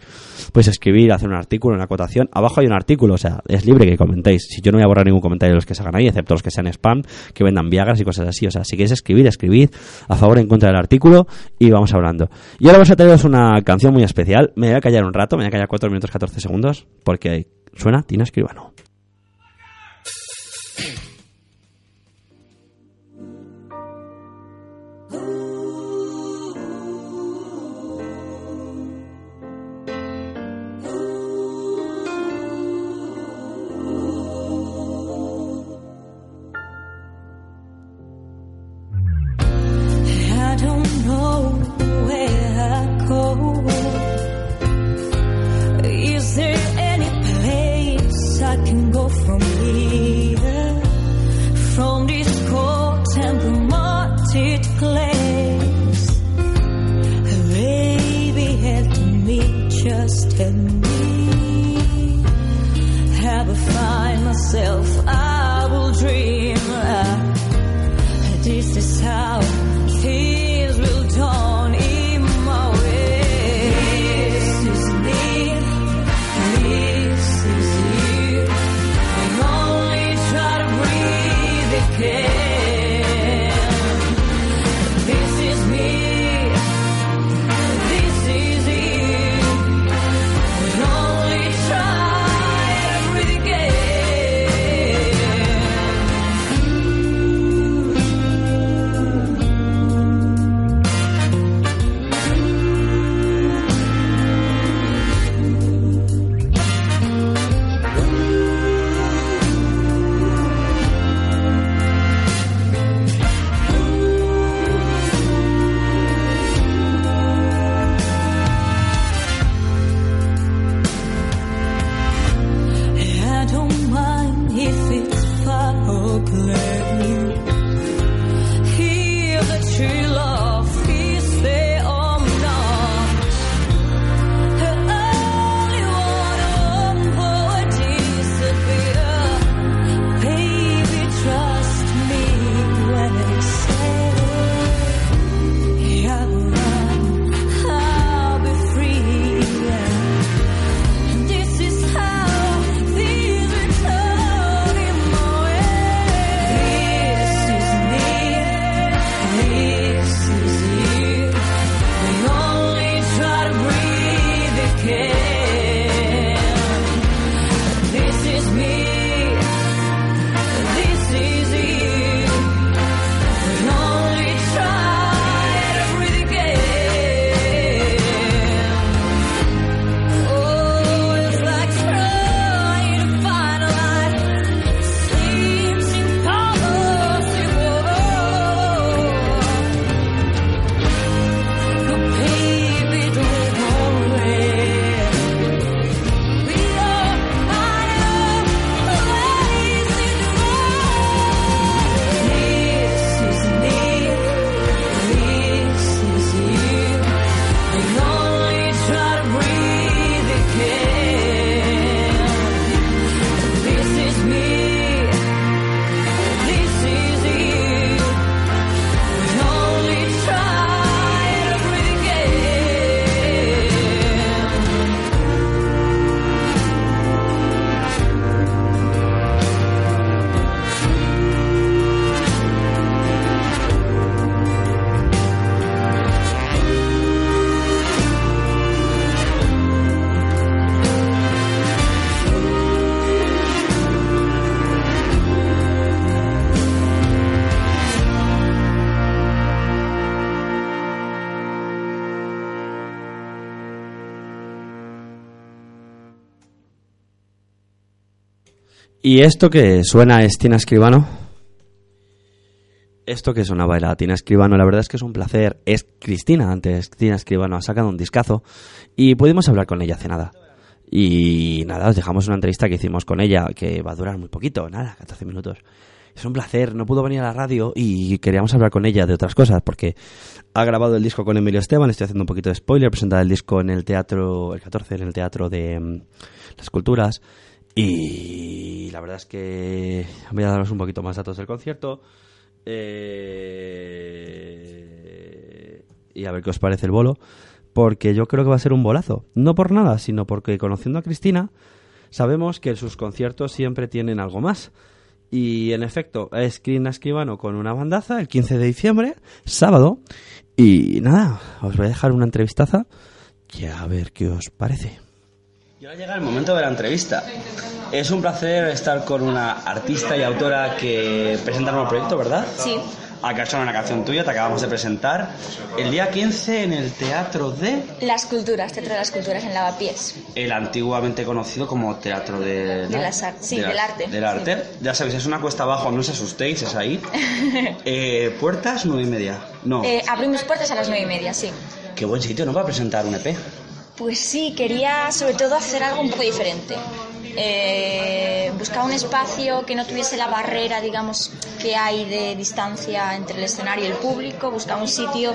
podéis escribir, hacer un artículo, una acotación. Abajo hay un artículo, o sea, es libre que comentéis. Si yo no voy a borrar ningún comentario de los que se hagan ahí, excepto los que sean spam, que vendan viagas y cosas así, o sea, si queréis escribir, escribid a favor o en contra del artículo y vamos hablando. Y ahora vamos a traeros una canción muy especial. Me voy a callar un rato, me voy a callar 4 minutos 14 segundos porque suena Tina Escribano. Help me. Have I find myself, Y esto que suena es Tina Escribano. Esto que sonaba era Tina Escribano, la verdad es que es un placer. Es Cristina, antes Tina Escribano ha sacado un discazo y pudimos hablar con ella hace nada. Y nada, os dejamos una entrevista que hicimos con ella, que va a durar muy poquito, nada, 14 minutos. Es un placer, no pudo venir a la radio y queríamos hablar con ella de otras cosas, porque ha grabado el disco con Emilio Esteban, estoy haciendo un poquito de spoiler, presentar el disco en el teatro, el 14, en el teatro de mm, las culturas. Y la verdad es que voy a daros un poquito más datos del concierto. Eh, y a ver qué os parece el bolo. Porque yo creo que va a ser un bolazo. No por nada, sino porque conociendo a Cristina, sabemos que sus conciertos siempre tienen algo más. Y en efecto, es Cristina Escribano con una bandaza el 15 de diciembre, sábado. Y nada, os voy a dejar una entrevistaza y a ver qué os parece. Y ahora llega el momento de la entrevista. Es un placer estar con una artista y autora que presenta un nuevo proyecto, ¿verdad? Sí. Acá suena una canción tuya, te acabamos de presentar. El día 15 en el Teatro de... Las culturas, Teatro de las Culturas en Lavapiés. El antiguamente conocido como Teatro de... De las ar- sí, de del arte. Del arte. Ya sabéis, es una cuesta abajo, no os asustéis, es ahí. *laughs* Eh, puertas, nueve y media. No. Eh, abrimos puertas a las nueve y media, sí. Qué buen sitio, ¿no? Para presentar un EP. Pues sí, quería sobre todo hacer algo un poco diferente. Eh, buscaba un espacio que no tuviese la barrera, digamos, que hay de distancia entre el escenario y el público. Buscaba un sitio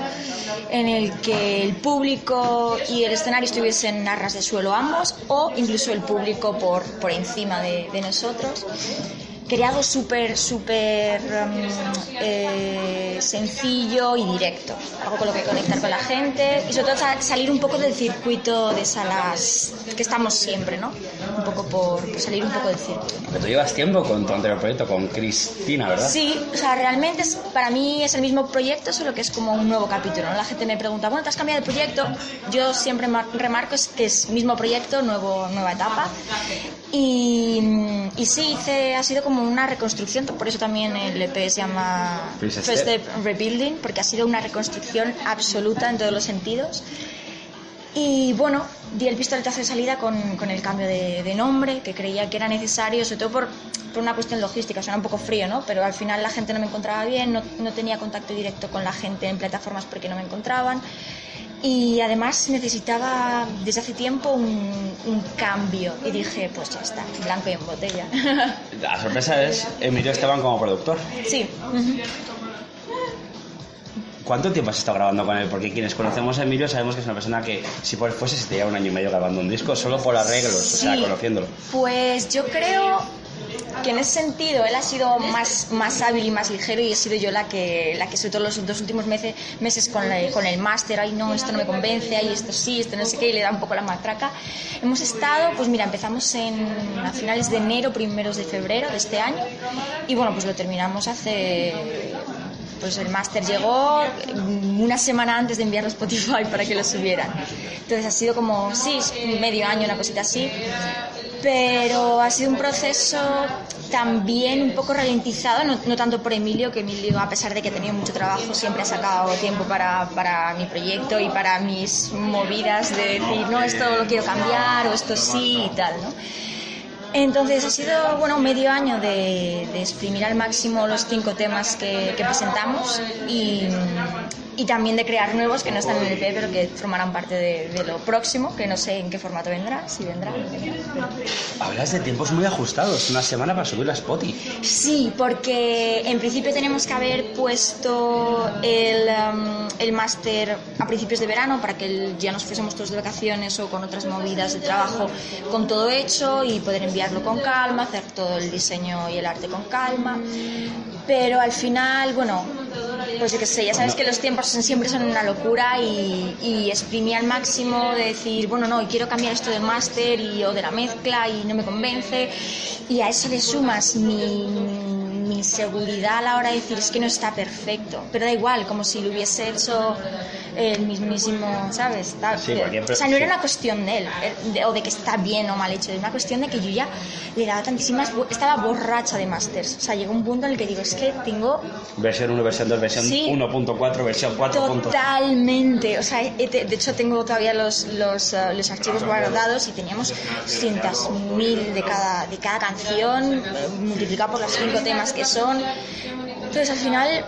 en el que el público y el escenario estuviesen a ras de suelo ambos, o incluso el público por, por encima de, de nosotros. Algo súper, súper mm, eh, sencillo y directo, algo con lo que conectar con la gente y sobre todo sa- salir un poco del circuito de salas que estamos siempre, ¿no? Un poco por, por salir un poco del circuito. Que tú llevas tiempo con tu anterior proyecto, con Cristina, ¿verdad? Sí, o sea, realmente es- para mí es el mismo proyecto, solo que es como un nuevo capítulo. ¿no? La gente me pregunta, bueno, ¿te has cambiado de proyecto? Yo siempre mar- remarco es que es mismo proyecto, nuevo, nueva etapa. Y, y sí, hice, ha sido como una reconstrucción, por eso también el EP se llama First First Step. Step Rebuilding, porque ha sido una reconstrucción absoluta en todos los sentidos. Y bueno, di el pistoletazo de salida con, con el cambio de, de nombre, que creía que era necesario, sobre todo por, por una cuestión logística, suena un poco frío, ¿no? Pero al final la gente no me encontraba bien, no, no tenía contacto directo con la gente en plataformas porque no me encontraban. Y además necesitaba desde hace tiempo un, un cambio. Y dije, pues ya está, blanco y en botella. *laughs* La sorpresa es Emilio Esteban como productor. sí. ¿Cuánto tiempo has estado grabando con él? Porque quienes conocemos a Emilio sabemos que es una persona que, si por fuese, se te lleva un año y medio grabando un disco solo por arreglos, o sea, Sí. conociéndolo. Pues yo creo que en ese sentido él ha sido más, más hábil y más ligero y he sido yo la que, la que sobre todo los dos últimos meses, meses con, la- con el máster, ay no, esto no me convence, ay esto sí, esto no sé qué, y le da un poco la matraca. Hemos estado, pues mira, empezamos en, a finales de enero, primeros de febrero de este año y bueno, pues lo terminamos hace pues el máster llegó mm, una semana antes de enviarlo a Spotify para que lo subieran. Entonces ha sido como, sí, medio año, una cosita así. Pero ha sido un proceso también un poco ralentizado, no, tanto por Emilio, que Emilio, a pesar de que ha tenido mucho trabajo, siempre ha sacado tiempo para, para mi proyecto y para mis movidas de decir, no, esto lo quiero cambiar o esto sí y tal, ¿no? Entonces ha sido bueno medio año de, de exprimir al máximo los cinco temas que, que presentamos y, y también de crear nuevos que no están en el EP pero que formarán parte de, de lo próximo, que no sé en qué formato vendrá, si vendrá. no vendrá, pero- Hablas de tiempos muy ajustados, una semana para subirlo a Spotify. Sí, porque en principio tenemos que haber puesto el, um, el máster a principios de verano para que el- ya nos fuésemos todos de vacaciones o con otras movidas de trabajo con todo hecho y poder enviarlo con calma, hacer todo el diseño y el arte con calma. Pero al final, bueno, pues yo qué sé, ya sabes que los tiempos siempre son una locura y, y exprimí al máximo de decir, bueno, no, quiero cambiar esto del máster y, o de la mezcla y no me convence. Y a eso le sumas mi- inseguridad a la hora de decir es que no está perfecto, pero da igual, como si lo hubiese hecho el mismísimo, ¿sabes? Sí, o sea, no era una cuestión de él, eh, de- o de que está bien o mal hecho, es una cuestión de que yo ya le daba tantísimas, estaba borracha de Masters, o sea, llegó un punto en el que digo, es que tengo Versión 1, versión 2, versión Sí. 1.4, versión 4. Totalmente. O sea, de hecho tengo todavía los, los, eh, los archivos guardados y teníamos cientos mil de cada, de cada canción, eh, multiplicado por los cinco temas que son. Entonces, al final,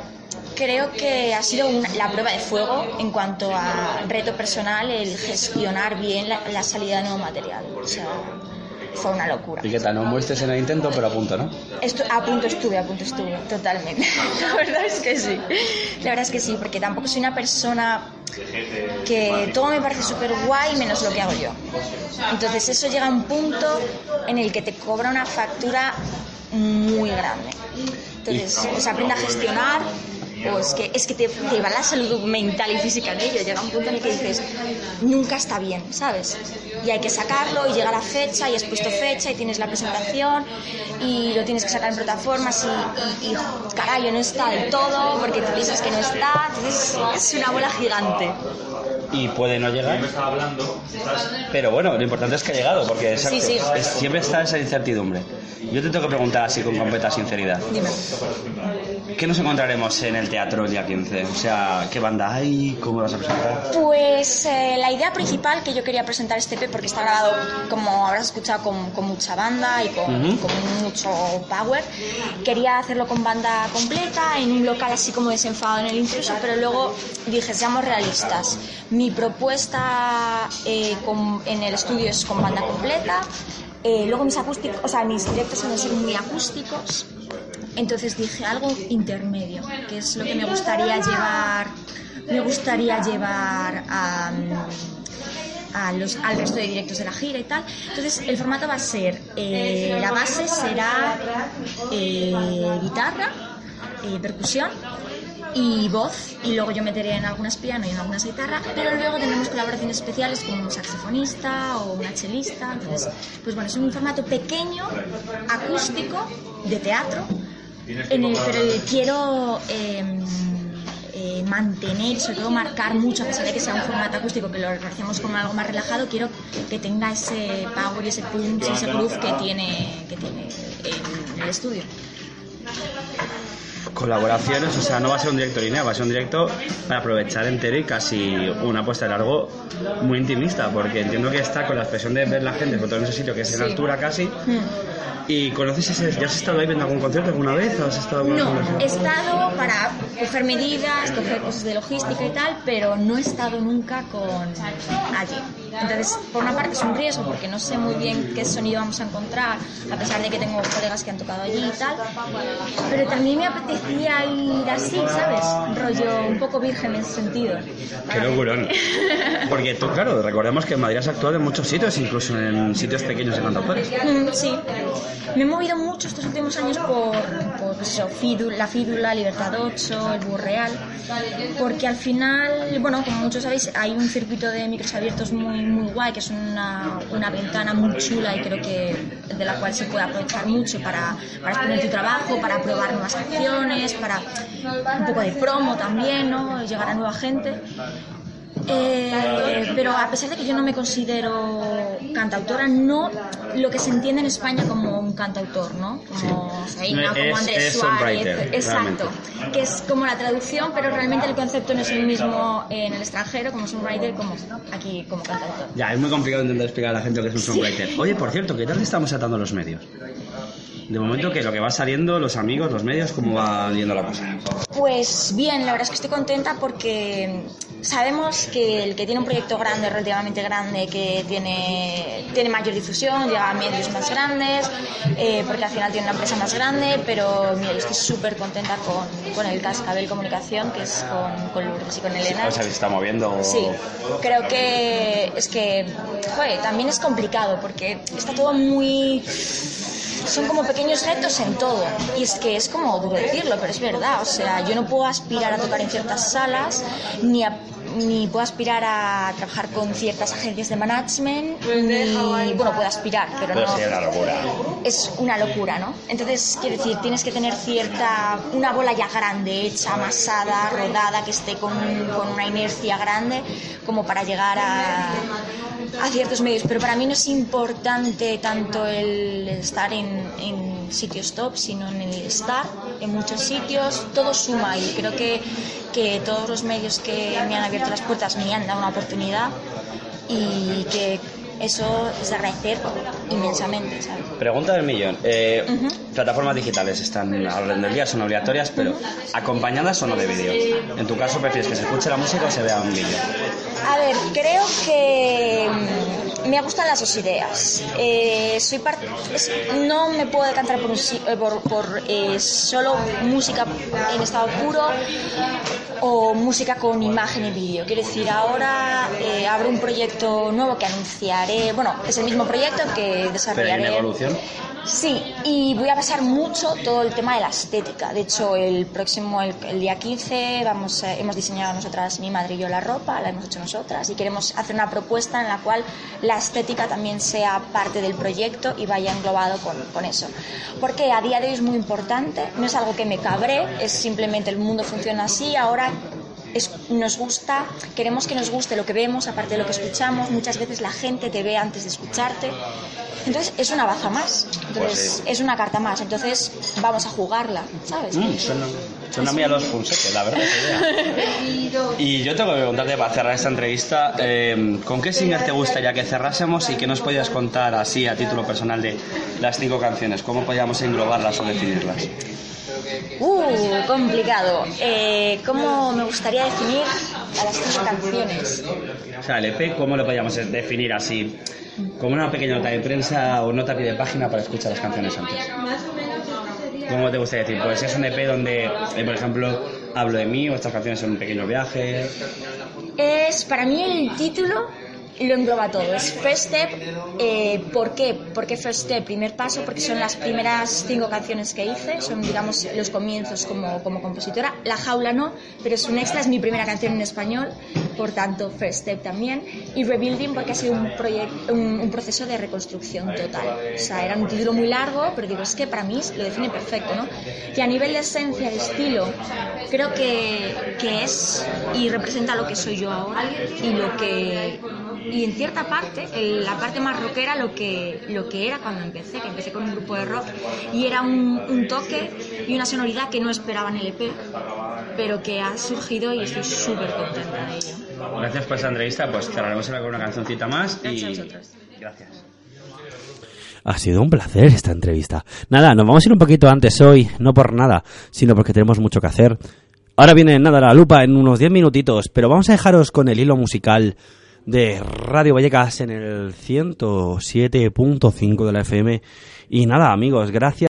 creo que ha sido una- la prueba de fuego en cuanto a reto personal el gestionar bien la, la salida de nuevo material. O sea, fue una locura. ¿Y qué tal? No muestres en el intento, pero a punto, ¿no? Estu- a punto estuve, a punto estuve, totalmente. *laughs* La verdad es que sí. La verdad es que sí, porque tampoco soy una persona que todo me parece súper guay menos lo que hago yo. Entonces eso llega a un punto en el que te cobra una factura muy grande. Entonces, pues aprende a gestionar, o es que, es que te, te va la salud mental y física en ello. Llega un punto en el que dices, nunca está bien, ¿sabes? Y hay que sacarlo y llega la fecha y has puesto fecha y tienes la presentación y lo tienes que sacar en plataformas y, y, y caray, no está del todo porque tú dices que no está. Entonces es una bola gigante. Y puede no llegar. Pero bueno, lo importante es que ha llegado, porque exacto, Sí, sí. es- siempre está esa incertidumbre. Yo te tengo que preguntar así con completa sinceridad. Dime. ¿Qué nos encontraremos en el teatro el día 15? O sea, ¿qué banda hay? ¿Cómo vas a presentar? Pues eh, la idea principal que yo quería presentar este EP, porque está grabado, como habrás escuchado, con, con mucha banda y con, Ujú. con mucho power, quería hacerlo con banda completa, en un local así como desenfadado en el intruso, pero luego dije, seamos realistas. Mi propuesta eh, en el estudio es con banda completa, eh, luego mis acústicos, o sea, mis directos a ser muy acústicos. Entonces dije algo intermedio, que es lo que me gustaría llevar, me gustaría llevar a, los, al resto de directos de la gira y tal. Entonces el formato va a ser, eh, la base será guitarra, percusión y voz y luego yo meteré en algunas piano y en algunas guitarra pero luego tendremos colaboraciones especiales con un saxofonista o una chelista entonces pues bueno es un formato pequeño acústico de teatro en el, pero quiero eh, eh, mantener sobre todo marcar mucho, a pesar de que sea un formato acústico que lo hacemos como algo más relajado, quiero que tenga ese power y ese punch y ese groove que tiene, que tiene en el estudio. Colaboraciones, o sea, no va a ser un directo lineal, va a ser un directo para aprovechar entero y casi una puesta de largo muy intimista, porque entiendo que está con la expresión de ver la gente, sobre todo en ese sitio que es en Sí. altura casi. Hmm. ¿Y conoces ese? ¿Ya has estado ahí viendo algún concierto alguna vez? ¿O has estado No, he estado para coger medidas, coger cosas de logística y tal, pero no he estado nunca con allí. Entonces, por una parte es un riesgo porque no sé muy bien qué sonido vamos a encontrar, a pesar de que tengo colegas que han tocado allí y tal. Pero también me apetecía ir así, ¿sabes? Rollo un poco virgen en ese sentido. Qué locurón. Porque tú, claro, recordemos que en Madrid has actuado en muchos sitios, incluso en sitios pequeños de cantautores. Mm, Sí, me he movido mucho estos últimos años por, por pues eso, la Fídula, Libertad 8, el Burreal, porque al final, bueno, como muchos sabéis, hay un circuito de micros abiertos muy, muy guay, que es una, una ventana muy chula y creo que de la cual se puede aprovechar mucho para, para exponer tu trabajo, para probar nuevas canciones, para un poco de promo también, ¿no? Llegar a nueva gente. Eh, pero a pesar de que yo no me considero cantautora, no lo que se entiende en España como un cantautor, ¿no? Como Zaina, como Es- Andrés es Suárez, exacto, que es como la traducción, pero realmente el concepto no es el mismo en el extranjero como songwriter como aquí como cantautor. Ya, es muy complicado intentar explicar a la gente lo que es un songwriter. Oye, por cierto, ¿qué tal estamos atando los medios? De momento que lo que va saliendo, los amigos, los medios, ¿cómo va yendo la cosa? Pues bien, la verdad es que estoy contenta porque sabemos que el que tiene un proyecto grande, relativamente grande, que tiene, tiene mayor difusión, llega a medios más grandes, eh, porque al final tiene una empresa más grande, pero mira, yo estoy súper contenta con, con el Cascabel Comunicación, que es con, con Lourdes y con Elena. O sea, se está moviendo. Sí, creo que es que, joder, también es complicado porque está todo muy son como pequeños retos en todo. Y es que es como duro decirlo, pero es verdad. O sea, yo no puedo aspirar a tocar en ciertas salas, ni a ni puedo aspirar a trabajar con ciertas agencias de management, ni, bueno, puedo aspirar, pero, Pero no. sería una locura. Es una locura, ¿no? Entonces, quiero decir, tienes que tener cierta, una bola ya grande, hecha, amasada, rodada, que esté con, con una inercia grande, como para llegar a, a ciertos medios. Pero para mí no es importante tanto el estar en, en sitios top, sino en el estar en muchos sitios. Todo suma y creo que, que todos los medios que me han abierto las puertas me han dado una oportunidad y que eso es de agradecer inmensamente, ¿sabes? Pregunta del millón. Eh, Plataformas digitales están a orden del día, son obligatorias, pero ¿acompañadas o no de vídeo? En tu caso, ¿prefieres que se escuche la música o se vea un vídeo? A ver, creo que me gustan las dos ideas. Eh, soy es- no me puedo decantar por, eh, por, por, eh, solo música en estado puro o música con imagen y vídeo. Quiero decir, ahora eh, abro un proyecto nuevo que anunciaré. Bueno, es el mismo proyecto que Pero en desarrollaré. evolución. Sí, y voy a basar mucho todo el tema de la estética. De hecho, el próximo, el, el día 15, vamos, hemos diseñado nosotras, mi madre y yo, la ropa, la hemos hecho nosotras, y queremos hacer una propuesta en la cual la estética también sea parte del proyecto y vaya englobado con, con eso. Porque a día de hoy es muy importante, no es algo que me cabre, es simplemente el mundo funciona así, ahora es- nos gusta, queremos que nos guste lo que vemos, aparte de lo que escuchamos. Muchas veces la gente te ve antes de escucharte. Entonces es una baza más. Entonces Pues sí. es una carta más. Entonces vamos a jugarla, ¿sabes? Mm, suena, suena a los Fonseca, la verdad. Y yo tengo que preguntarte para cerrar esta entrevista, eh, ¿con qué singer te gustaría que cerrásemos y que nos podías contar así a título personal de las cinco canciones? ¿Cómo podíamos englobarlas o definirlas? Uh, complicado. Eh, ¿Cómo me gustaría definir a las cinco canciones? O sea, el EP, ¿cómo lo podríamos definir así? Como una pequeña nota de prensa o nota de página para escuchar las canciones antes. ¿Cómo te gustaría decir? Pues es un EP donde, eh, por ejemplo, hablo de mí o estas canciones son un pequeño viaje. Es para mí el título lo engloba todo. Es First Step. eh, ¿Por qué? ¿Por qué First Step? Primer paso, porque son las primeras cinco canciones que hice. Son, digamos, los comienzos como, como compositora. La jaula no, pero es un extra. Es mi primera canción en español. Por tanto, First Step también. Y Rebuilding, porque ha sido un, un, un proceso de reconstrucción total. O sea, era un título muy largo, pero digo, es que para mí lo define perfecto, ¿no? Y a nivel de esencia, de estilo, creo que, que es y representa lo que soy yo ahora y lo que y en cierta parte el- la parte más rockera lo que lo que era cuando empecé que empecé con un grupo de rock y era un, un toque y una sonoridad que no esperaba en el EP pero que ha surgido y estoy súper contenta de ello Gracias por esta entrevista, pues cerraremos ahora con una cancioncita más y... Gracias a vosotros. Gracias. Ha sido un placer esta entrevista. Nada, nos vamos a ir un poquito antes hoy, no por nada, sino porque tenemos mucho que hacer. Ahora viene nada la lupa en unos 10 minutitos, pero vamos a dejaros con el hilo musical de Radio Vallecas en el 107.5 de la FM. Y nada, amigos, gracias.